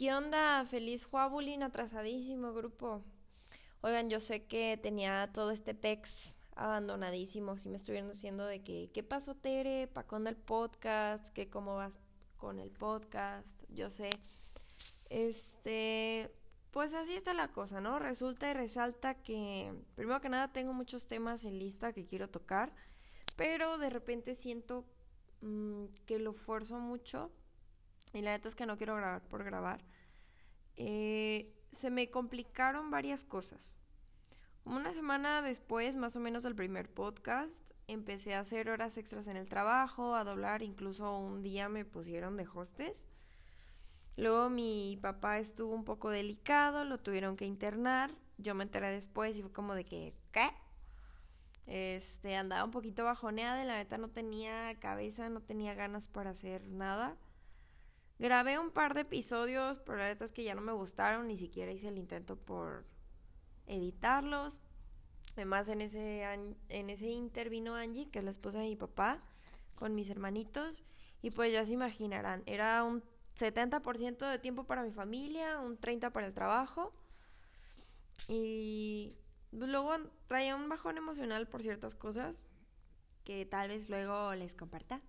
¿Qué onda? Feliz Juabulín, atrasadísimo grupo. Oigan, yo sé que tenía todo este pex abandonadísimo. Si me estuvieron diciendo de que, ¿qué pasó, Tere? ¿Para con el podcast? ¿Qué cómo vas con el podcast? Yo sé. Este, pues así está la cosa, ¿no? Resulta y resalta que, primero que nada, tengo muchos temas en lista que quiero tocar, pero de repente siento mm, que lo forzo mucho y la neta es que no quiero grabar por grabar. Eh, se me complicaron varias cosas. Como una semana después, más o menos del primer podcast, empecé a hacer horas extras en el trabajo, a doblar, incluso un día me pusieron de hostes. Luego mi papá estuvo un poco delicado, lo tuvieron que internar. Yo me enteré después y fue como de que, ¿qué? Este, andaba un poquito bajoneada y la neta no tenía cabeza, no tenía ganas para hacer nada. Grabé un par de episodios, pero la neta es que ya no me gustaron, ni siquiera hice el intento por editarlos. Además, en ese, en ese intervino Angie, que es la esposa de mi papá, con mis hermanitos. Y pues ya se imaginarán, era un 70% de tiempo para mi familia, un 30% para el trabajo. Y luego traía un bajón emocional por ciertas cosas que tal vez luego les comparta.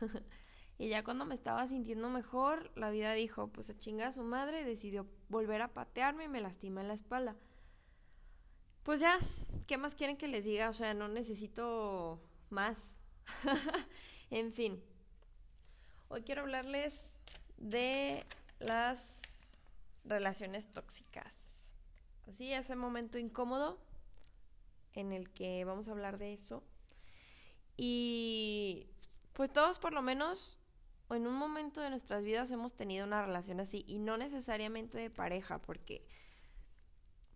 y ya cuando me estaba sintiendo mejor, la vida dijo, pues a chinga a su madre, decidió volver a patearme y me lastima en la espalda. Pues ya, ¿qué más quieren que les diga? O sea, no necesito más. en fin. Hoy quiero hablarles de las relaciones tóxicas. Así, ese momento incómodo en el que vamos a hablar de eso. Y pues todos por lo menos en un momento de nuestras vidas hemos tenido una relación así y no necesariamente de pareja, porque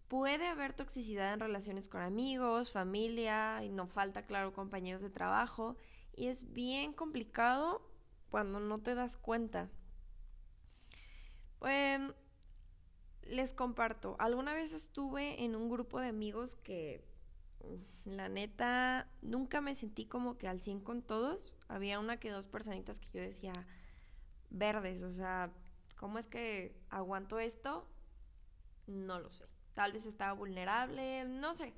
puede haber toxicidad en relaciones con amigos, familia, y no falta, claro, compañeros de trabajo, y es bien complicado cuando no te das cuenta. Pues les comparto, alguna vez estuve en un grupo de amigos que la neta nunca me sentí como que al 100 con todos. Había una que dos personitas que yo decía verdes, o sea, ¿cómo es que aguanto esto? No lo sé. Tal vez estaba vulnerable, no sé.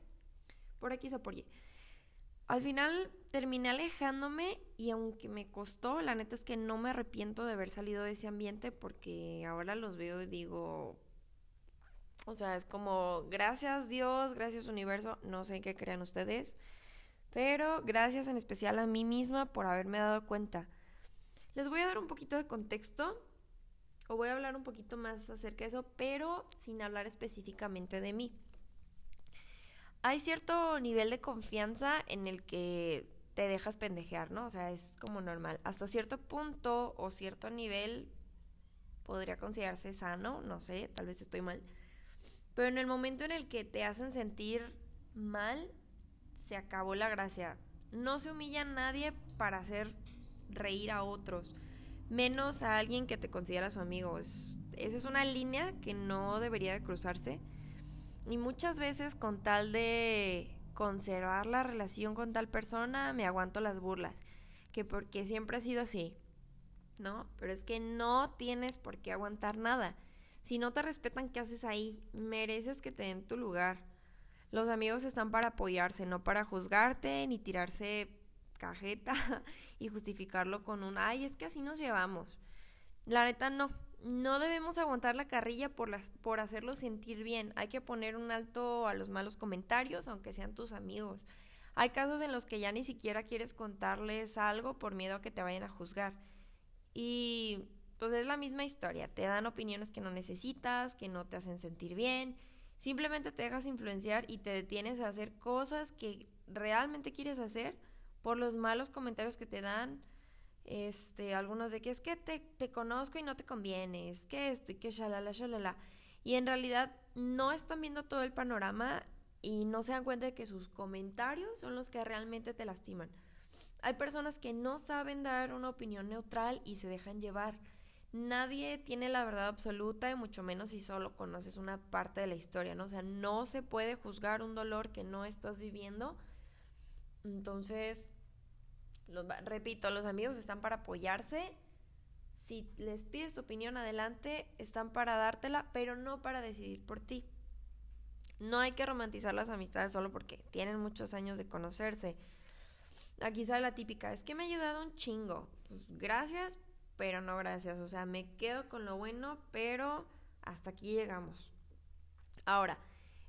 Por aquí o por. Al final terminé alejándome y aunque me costó, la neta es que no me arrepiento de haber salido de ese ambiente porque ahora los veo y digo, o sea, es como, gracias Dios, gracias universo, no sé qué crean ustedes, pero gracias en especial a mí misma por haberme dado cuenta. Les voy a dar un poquito de contexto o voy a hablar un poquito más acerca de eso, pero sin hablar específicamente de mí hay cierto nivel de confianza en el que te dejas pendejear, ¿no? O sea, es como normal. Hasta cierto punto o cierto nivel podría considerarse sano, no sé, tal vez estoy mal. Pero en el momento en el que te hacen sentir mal, se acabó la gracia. No se humilla a nadie para hacer reír a otros, menos a alguien que te considera su amigo. esa es una línea que no debería de cruzarse y muchas veces con tal de conservar la relación con tal persona, me aguanto las burlas. Que porque siempre ha sido así. ¿No? Pero es que no tienes por qué aguantar nada. Si no te respetan, ¿qué haces ahí? Mereces que te den tu lugar. Los amigos están para apoyarse, no para juzgarte ni tirarse cajeta y justificarlo con un, ay, es que así nos llevamos. La neta no no debemos aguantar la carrilla por, las, por hacerlo sentir bien. Hay que poner un alto a los malos comentarios, aunque sean tus amigos. Hay casos en los que ya ni siquiera quieres contarles algo por miedo a que te vayan a juzgar. Y pues es la misma historia. Te dan opiniones que no necesitas, que no te hacen sentir bien. Simplemente te dejas influenciar y te detienes a hacer cosas que realmente quieres hacer por los malos comentarios que te dan este, algunos de que es que te, te conozco y no te conviene, es que esto y que shalala, shalala. Y en realidad no están viendo todo el panorama y no se dan cuenta de que sus comentarios son los que realmente te lastiman. Hay personas que no saben dar una opinión neutral y se dejan llevar. Nadie tiene la verdad absoluta y mucho menos si solo conoces una parte de la historia, ¿no? O sea, no se puede juzgar un dolor que no estás viviendo. Entonces, repito, los amigos están para apoyarse Si les pides tu opinión adelante, están para dártela, pero no para decidir por ti. No hay que romantizar las amistades solo porque tienen muchos años de conocerse. Aquí sale la típica, es que me ha ayudado un chingo. Pues gracias, pero no gracias. O sea, me quedo con lo bueno, pero hasta aquí llegamos. Ahora,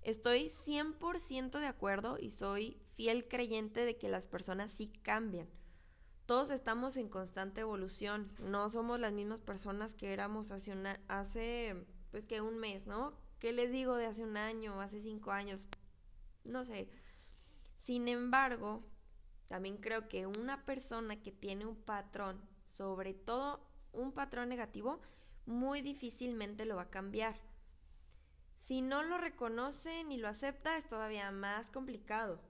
estoy 100% de acuerdo y soy fiel creyente de que las personas sí cambian. Todos estamos en constante evolución. No somos las mismas personas que éramos hace, hace pues que un mes, ¿no? ¿Qué les digo de hace un año, hace cinco años? No sé. Sin embargo, también creo que una persona que tiene un patrón, sobre todo un patrón negativo, muy difícilmente lo va a cambiar. Si no lo reconoce ni lo acepta, es todavía más complicado.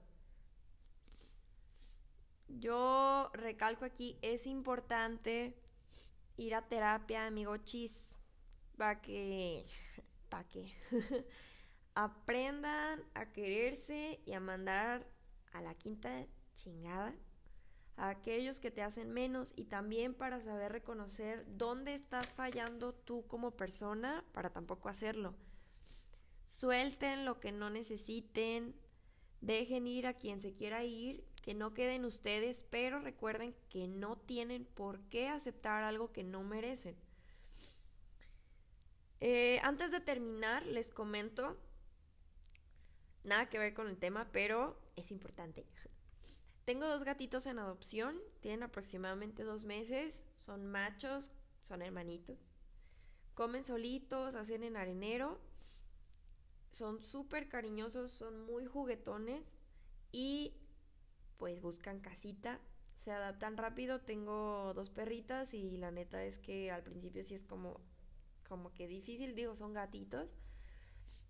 Yo recalco aquí, es importante ir a terapia, amigo chis, para que, para que aprendan a quererse y a mandar a la quinta chingada a aquellos que te hacen menos y también para saber reconocer dónde estás fallando tú como persona para tampoco hacerlo. Suelten lo que no necesiten, dejen ir a quien se quiera ir, que no queden ustedes, pero recuerden que no tienen por qué aceptar algo que no merecen. Eh, antes de terminar, les comento, nada que ver con el tema, pero es importante. Tengo dos gatitos en adopción, tienen aproximadamente dos meses, son machos, son hermanitos. Comen solitos, hacen en arenero, son súper cariñosos, son muy juguetones y pues buscan casita, se adaptan rápido. Tengo dos perritas y la neta es que al principio sí es como, como que difícil, digo, son gatitos,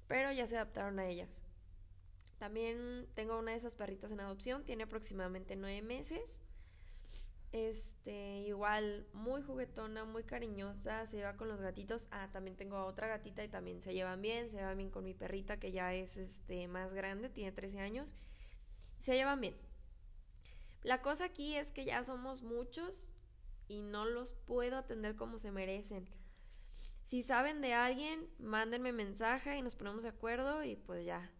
pero ya se adaptaron a ellas. También tengo una de esas perritas en adopción, tiene aproximadamente nueve meses. Este, igual, muy juguetona, muy cariñosa, se lleva con los gatitos. Ah, también tengo otra gatita y también se llevan bien, se llevan bien con mi perrita que ya es este más grande, tiene 13 años. Se llevan bien. La cosa aquí es que ya somos muchos y no los puedo atender como se merecen. Si saben de alguien, mándenme mensaje y nos ponemos de acuerdo y pues ya,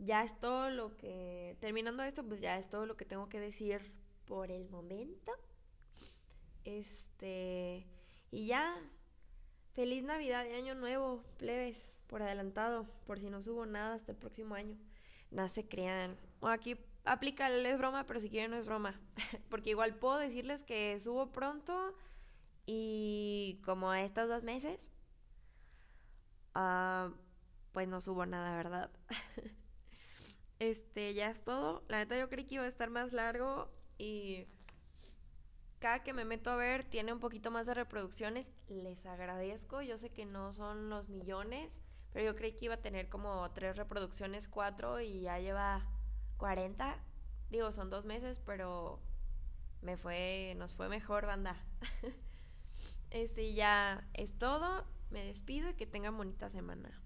ya es todo lo que, terminando esto, pues ya es todo lo que tengo que decir por el momento. Este, y ya, feliz Navidad y Año Nuevo, plebes, por adelantado, por si no subo nada hasta el próximo año. Nada se crean. O aquí aplica es broma, pero si quieren no es broma. Porque igual puedo decirles que subo pronto y como a estos dos meses, uh, pues no subo nada, ¿verdad? Este, ya es todo. La neta yo creí que iba a estar más largo y cada que me meto a ver tiene un poquito más de reproducciones. Les agradezco. Yo sé que no son los millones, pero yo creí que iba a tener como tres reproducciones, cuatro y ya lleva 40. Digo, son dos meses, pero me fue, nos fue mejor, banda. este, ya es todo. Me despido y que tengan bonita semana.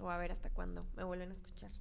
O a ver hasta cuándo me vuelven a escuchar.